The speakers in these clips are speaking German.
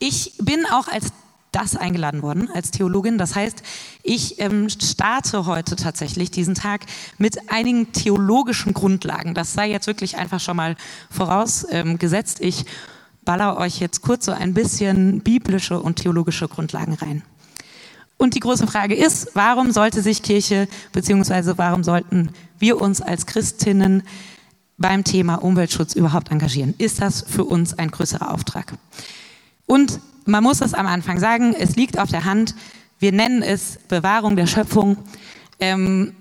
Ich bin auch als das eingeladen worden als Theologin. Das heißt, ich ähm, starte heute tatsächlich diesen Tag mit einigen theologischen Grundlagen. Das sei jetzt wirklich einfach schon mal vorausgesetzt. Ähm, ich baller euch jetzt kurz so ein bisschen biblische und theologische Grundlagen rein. Und die große Frage ist, warum sollte sich Kirche, beziehungsweise warum sollten wir uns als Christinnen beim Thema Umweltschutz überhaupt engagieren? Ist das für uns ein größerer Auftrag? Und man muss es am Anfang sagen, es liegt auf der Hand, wir nennen es Bewahrung der Schöpfung. Ähm,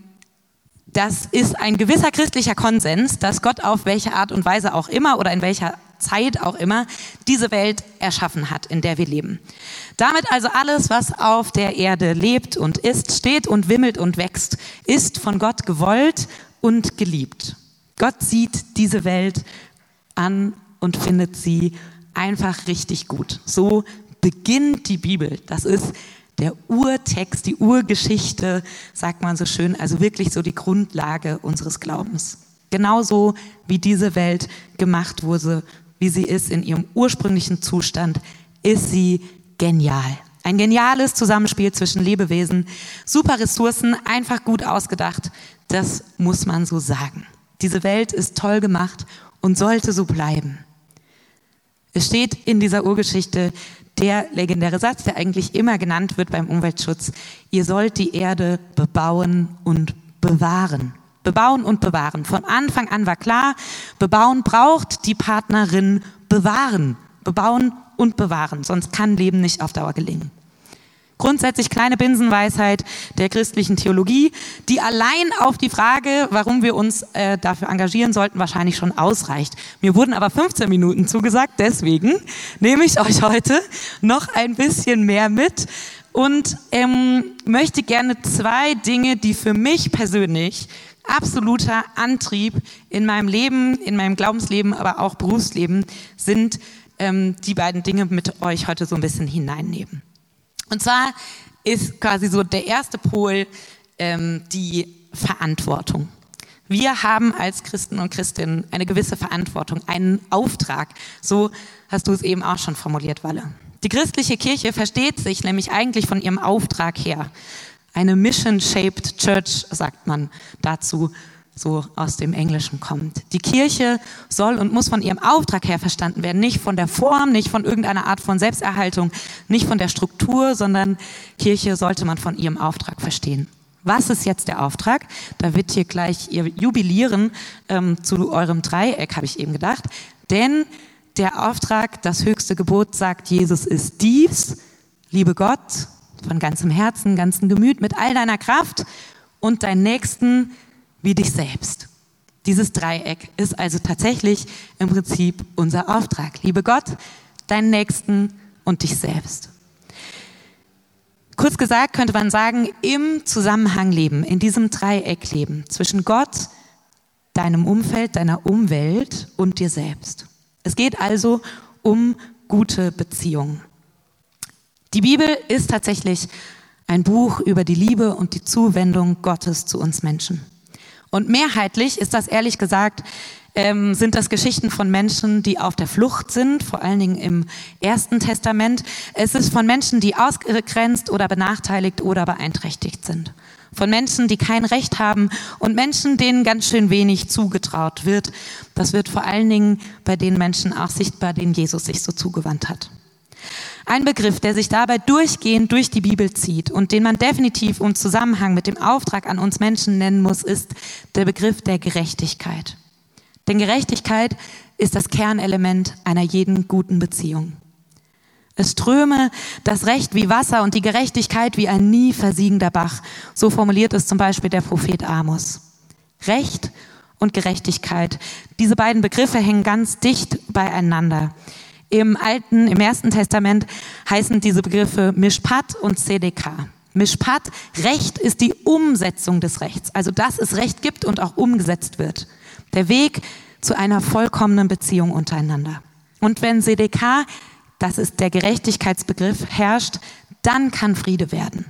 das ist ein gewisser christlicher Konsens, dass Gott auf welche Art und Weise auch immer oder in welcher Zeit auch immer diese Welt erschaffen hat, in der wir leben. Damit also alles, was auf der Erde lebt und ist, steht und wimmelt und wächst, ist von Gott gewollt und geliebt. Gott sieht diese Welt an und findet sie einfach richtig gut. So beginnt die Bibel. Das ist der Urtext, die Urgeschichte, sagt man so schön, also wirklich so die Grundlage unseres Glaubens. Genauso wie diese Welt gemacht wurde, wie sie ist in ihrem ursprünglichen Zustand, ist sie genial. Ein geniales Zusammenspiel zwischen Lebewesen, super Ressourcen, einfach gut ausgedacht. Das muss man so sagen. Diese Welt ist toll gemacht und sollte so bleiben. Es steht in dieser Urgeschichte der legendäre Satz, der eigentlich immer genannt wird beim Umweltschutz. Ihr sollt die Erde bebauen und bewahren. Bebauen und bewahren. Von Anfang an war klar, bebauen braucht die Partnerin bewahren. Bebauen und bewahren, sonst kann Leben nicht auf Dauer gelingen. Grundsätzlich kleine Binsenweisheit der christlichen Theologie, die allein auf die Frage, warum wir uns äh, dafür engagieren sollten, wahrscheinlich schon ausreicht. Mir wurden aber 15 Minuten zugesagt, deswegen nehme ich euch heute noch ein bisschen mehr mit und ähm, möchte gerne zwei Dinge, die für mich persönlich absoluter Antrieb in meinem Leben, in meinem Glaubensleben, aber auch Berufsleben sind, ähm, die beiden Dinge mit euch heute so ein bisschen hineinnehmen. Und zwar ist quasi so der erste Pol ähm, die Verantwortung. Wir haben als Christen und Christinnen eine gewisse Verantwortung, einen Auftrag. So hast du es eben auch schon formuliert, Walle. Die christliche Kirche versteht sich nämlich eigentlich von ihrem Auftrag her. Eine Mission-Shaped Church, sagt man dazu so aus dem Englischen kommt. Die Kirche soll und muss von ihrem Auftrag her verstanden werden, nicht von der Form, nicht von irgendeiner Art von Selbsterhaltung, nicht von der Struktur, sondern Kirche sollte man von ihrem Auftrag verstehen. Was ist jetzt der Auftrag? Da wird hier gleich ihr jubilieren ähm, zu eurem Dreieck, habe ich eben gedacht. Denn der Auftrag, das höchste Gebot sagt, Jesus ist dies, liebe Gott von ganzem Herzen, ganzem Gemüt, mit all deiner Kraft und deinen Nächsten wie dich selbst. Dieses Dreieck ist also tatsächlich im Prinzip unser Auftrag. Liebe Gott, deinen Nächsten und dich selbst. Kurz gesagt könnte man sagen, im Zusammenhang leben, in diesem Dreieck leben, zwischen Gott, deinem Umfeld, deiner Umwelt und dir selbst. Es geht also um gute Beziehungen. Die Bibel ist tatsächlich ein Buch über die Liebe und die Zuwendung Gottes zu uns Menschen. Und mehrheitlich ist das ehrlich gesagt, ähm, sind das Geschichten von Menschen, die auf der Flucht sind, vor allen Dingen im Ersten Testament. Es ist von Menschen, die ausgegrenzt oder benachteiligt oder beeinträchtigt sind. Von Menschen, die kein Recht haben und Menschen, denen ganz schön wenig zugetraut wird. Das wird vor allen Dingen bei den Menschen auch sichtbar, denen Jesus sich so zugewandt hat. Ein Begriff, der sich dabei durchgehend durch die Bibel zieht und den man definitiv im Zusammenhang mit dem Auftrag an uns Menschen nennen muss, ist der Begriff der Gerechtigkeit. Denn Gerechtigkeit ist das Kernelement einer jeden guten Beziehung. Es ströme das Recht wie Wasser und die Gerechtigkeit wie ein nie versiegender Bach. So formuliert es zum Beispiel der Prophet Amos. Recht und Gerechtigkeit, diese beiden Begriffe hängen ganz dicht beieinander. Im Alten, im Ersten Testament heißen diese Begriffe Mishpat und Sedeka. Mishpat, Recht ist die Umsetzung des Rechts, also dass es Recht gibt und auch umgesetzt wird. Der Weg zu einer vollkommenen Beziehung untereinander. Und wenn Sedeka, das ist der Gerechtigkeitsbegriff, herrscht, dann kann Friede werden.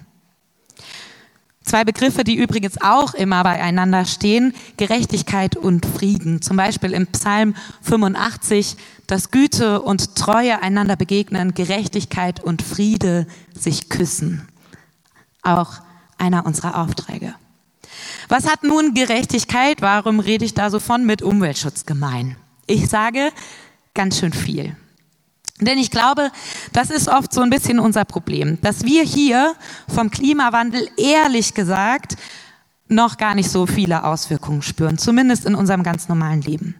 Zwei Begriffe, die übrigens auch immer beieinander stehen, Gerechtigkeit und Frieden. Zum Beispiel im Psalm 85, dass Güte und Treue einander begegnen, Gerechtigkeit und Friede sich küssen. Auch einer unserer Aufträge. Was hat nun Gerechtigkeit? Warum rede ich da so von mit Umweltschutz gemein? Ich sage ganz schön viel. Denn ich glaube, das ist oft so ein bisschen unser Problem, dass wir hier vom Klimawandel ehrlich gesagt noch gar nicht so viele Auswirkungen spüren, zumindest in unserem ganz normalen Leben.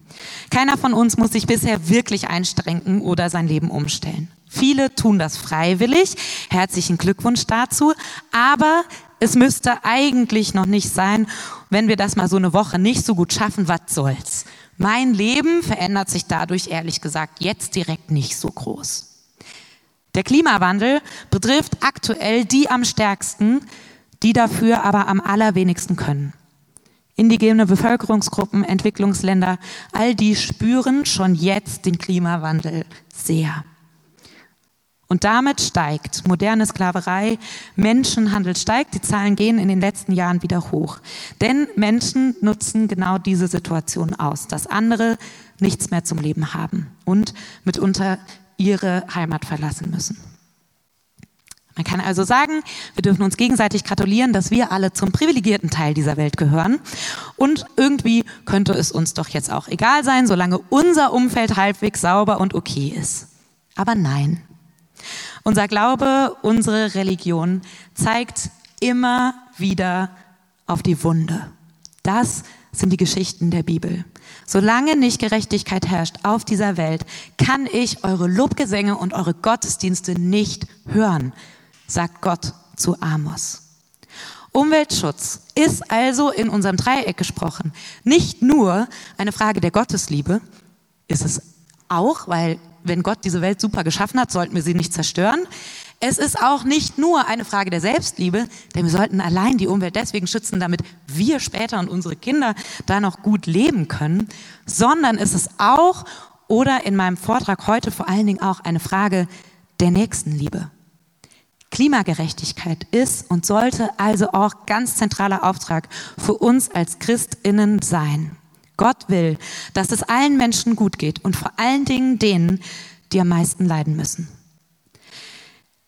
Keiner von uns muss sich bisher wirklich einstrengen oder sein Leben umstellen. Viele tun das freiwillig. Herzlichen Glückwunsch dazu. Aber es müsste eigentlich noch nicht sein, wenn wir das mal so eine Woche nicht so gut schaffen, was soll's? Mein Leben verändert sich dadurch ehrlich gesagt jetzt direkt nicht so groß. Der Klimawandel betrifft aktuell die am stärksten, die dafür aber am allerwenigsten können. Indigene Bevölkerungsgruppen, Entwicklungsländer, all die spüren schon jetzt den Klimawandel sehr. Und damit steigt moderne Sklaverei, Menschenhandel steigt, die Zahlen gehen in den letzten Jahren wieder hoch. Denn Menschen nutzen genau diese Situation aus, dass andere nichts mehr zum Leben haben und mitunter ihre Heimat verlassen müssen. Man kann also sagen, wir dürfen uns gegenseitig gratulieren, dass wir alle zum privilegierten Teil dieser Welt gehören. Und irgendwie könnte es uns doch jetzt auch egal sein, solange unser Umfeld halbwegs sauber und okay ist. Aber nein, unser Glaube, unsere Religion zeigt immer wieder auf die Wunde. Das sind die Geschichten der Bibel. Solange nicht Gerechtigkeit herrscht auf dieser Welt, kann ich eure Lobgesänge und eure Gottesdienste nicht hören, sagt Gott zu Amos. Umweltschutz ist also in unserem Dreieck gesprochen nicht nur eine Frage der Gottesliebe, ist es auch, weil wenn Gott diese Welt super geschaffen hat, sollten wir sie nicht zerstören. Es ist auch nicht nur eine Frage der Selbstliebe, denn wir sollten allein die Umwelt deswegen schützen, damit wir später und unsere Kinder da noch gut leben können, sondern es ist auch oder in meinem Vortrag heute vor allen Dingen auch eine Frage der Nächstenliebe. Klimagerechtigkeit ist und sollte also auch ganz zentraler Auftrag für uns als Christinnen sein. Gott will, dass es allen Menschen gut geht und vor allen Dingen denen, die am meisten leiden müssen.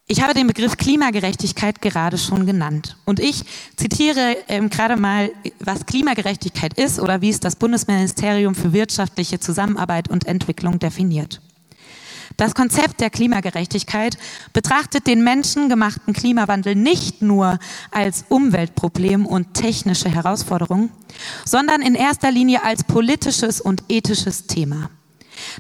Ich habe den Begriff Klimagerechtigkeit gerade schon genannt. Und ich zitiere ähm, gerade mal, was Klimagerechtigkeit ist oder wie es das Bundesministerium für wirtschaftliche Zusammenarbeit und Entwicklung definiert. Das Konzept der Klimagerechtigkeit betrachtet den menschengemachten Klimawandel nicht nur als Umweltproblem und technische Herausforderung, sondern in erster Linie als politisches und ethisches Thema.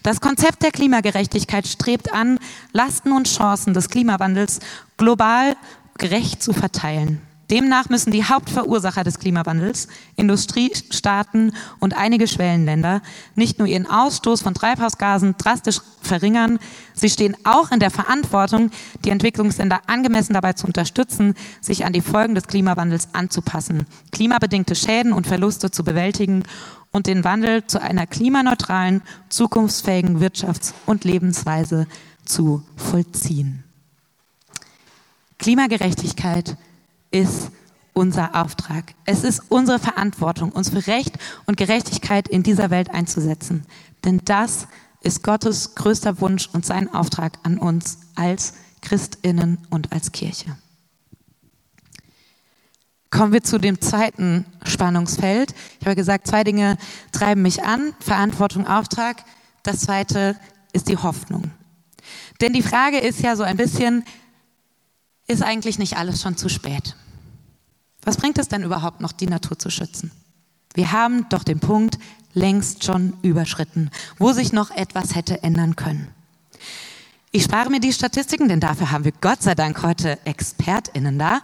Das Konzept der Klimagerechtigkeit strebt an, Lasten und Chancen des Klimawandels global gerecht zu verteilen. Demnach müssen die Hauptverursacher des Klimawandels, Industriestaaten und einige Schwellenländer, nicht nur ihren Ausstoß von Treibhausgasen drastisch verringern, sie stehen auch in der Verantwortung, die Entwicklungsländer angemessen dabei zu unterstützen, sich an die Folgen des Klimawandels anzupassen, klimabedingte Schäden und Verluste zu bewältigen und den Wandel zu einer klimaneutralen, zukunftsfähigen Wirtschafts- und Lebensweise zu vollziehen. Klimagerechtigkeit ist unser Auftrag. Es ist unsere Verantwortung, uns für Recht und Gerechtigkeit in dieser Welt einzusetzen. Denn das ist Gottes größter Wunsch und sein Auftrag an uns als Christinnen und als Kirche. Kommen wir zu dem zweiten Spannungsfeld. Ich habe gesagt, zwei Dinge treiben mich an. Verantwortung, Auftrag. Das zweite ist die Hoffnung. Denn die Frage ist ja so ein bisschen, ist eigentlich nicht alles schon zu spät? Was bringt es denn überhaupt noch, die Natur zu schützen? Wir haben doch den Punkt längst schon überschritten, wo sich noch etwas hätte ändern können. Ich spare mir die Statistiken, denn dafür haben wir Gott sei Dank heute ExpertInnen da.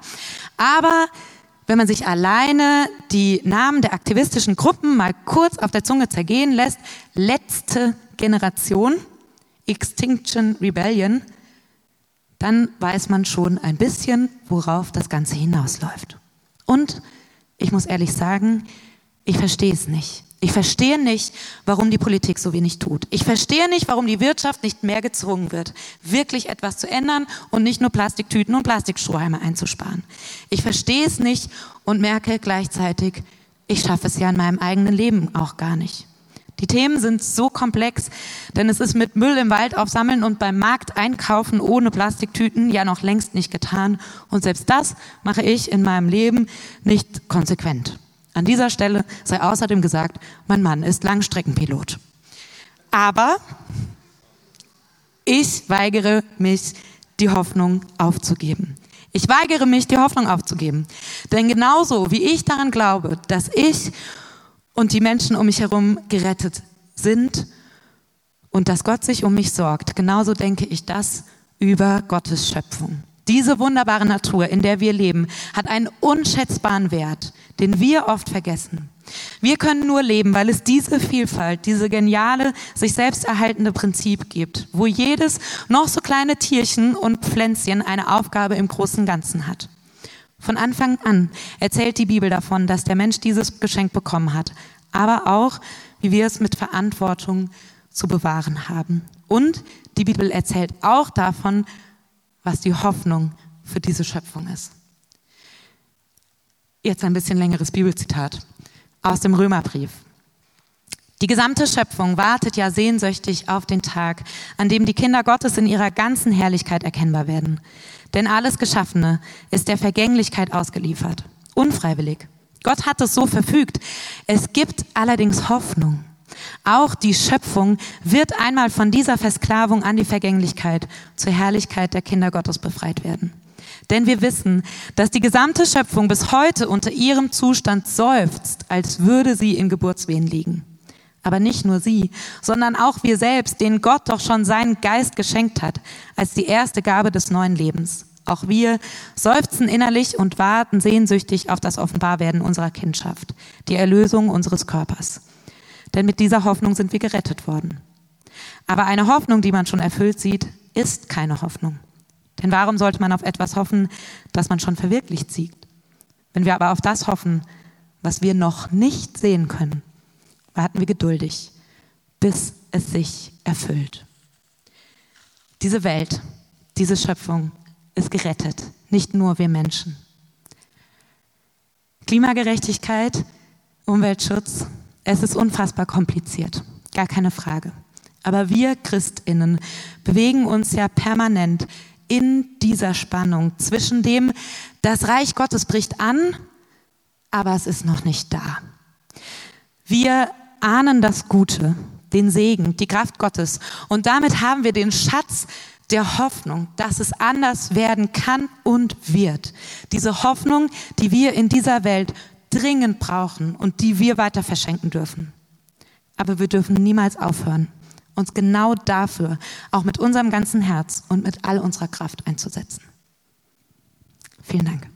Aber wenn man sich alleine die Namen der aktivistischen Gruppen mal kurz auf der Zunge zergehen lässt, letzte Generation, Extinction Rebellion, dann weiß man schon ein bisschen, worauf das Ganze hinausläuft. Und ich muss ehrlich sagen, ich verstehe es nicht. Ich verstehe nicht, warum die Politik so wenig tut. Ich verstehe nicht, warum die Wirtschaft nicht mehr gezwungen wird, wirklich etwas zu ändern und nicht nur Plastiktüten und Plastikstrohhalme einzusparen. Ich verstehe es nicht und merke gleichzeitig, ich schaffe es ja in meinem eigenen Leben auch gar nicht. Die Themen sind so komplex, denn es ist mit Müll im Wald aufsammeln und beim Markt einkaufen ohne Plastiktüten ja noch längst nicht getan. Und selbst das mache ich in meinem Leben nicht konsequent. An dieser Stelle sei außerdem gesagt, mein Mann ist Langstreckenpilot. Aber ich weigere mich, die Hoffnung aufzugeben. Ich weigere mich, die Hoffnung aufzugeben. Denn genauso wie ich daran glaube, dass ich und die Menschen um mich herum gerettet sind und dass Gott sich um mich sorgt, genauso denke ich das über Gottes Schöpfung. Diese wunderbare Natur, in der wir leben, hat einen unschätzbaren Wert, den wir oft vergessen. Wir können nur leben, weil es diese Vielfalt, diese geniale, sich selbst erhaltende Prinzip gibt, wo jedes noch so kleine Tierchen und Pflänzchen eine Aufgabe im großen Ganzen hat. Von Anfang an erzählt die Bibel davon, dass der Mensch dieses Geschenk bekommen hat, aber auch, wie wir es mit Verantwortung zu bewahren haben. Und die Bibel erzählt auch davon, was die Hoffnung für diese Schöpfung ist. Jetzt ein bisschen längeres Bibelzitat aus dem Römerbrief. Die gesamte Schöpfung wartet ja sehnsüchtig auf den Tag, an dem die Kinder Gottes in ihrer ganzen Herrlichkeit erkennbar werden. Denn alles Geschaffene ist der Vergänglichkeit ausgeliefert, unfreiwillig. Gott hat es so verfügt. Es gibt allerdings Hoffnung. Auch die Schöpfung wird einmal von dieser Versklavung an die Vergänglichkeit zur Herrlichkeit der Kinder Gottes befreit werden. Denn wir wissen, dass die gesamte Schöpfung bis heute unter ihrem Zustand seufzt, als würde sie in Geburtswehen liegen. Aber nicht nur sie, sondern auch wir selbst, denen Gott doch schon seinen Geist geschenkt hat, als die erste Gabe des neuen Lebens. Auch wir seufzen innerlich und warten sehnsüchtig auf das Offenbarwerden unserer Kindschaft, die Erlösung unseres Körpers denn mit dieser Hoffnung sind wir gerettet worden. Aber eine Hoffnung, die man schon erfüllt sieht, ist keine Hoffnung. Denn warum sollte man auf etwas hoffen, das man schon verwirklicht sieht? Wenn wir aber auf das hoffen, was wir noch nicht sehen können, warten wir geduldig, bis es sich erfüllt. Diese Welt, diese Schöpfung ist gerettet, nicht nur wir Menschen. Klimagerechtigkeit, Umweltschutz, es ist unfassbar kompliziert, gar keine Frage. Aber wir Christinnen bewegen uns ja permanent in dieser Spannung zwischen dem, das Reich Gottes bricht an, aber es ist noch nicht da. Wir ahnen das Gute, den Segen, die Kraft Gottes und damit haben wir den Schatz der Hoffnung, dass es anders werden kann und wird. Diese Hoffnung, die wir in dieser Welt dringend brauchen und die wir weiter verschenken dürfen. Aber wir dürfen niemals aufhören, uns genau dafür auch mit unserem ganzen Herz und mit all unserer Kraft einzusetzen. Vielen Dank.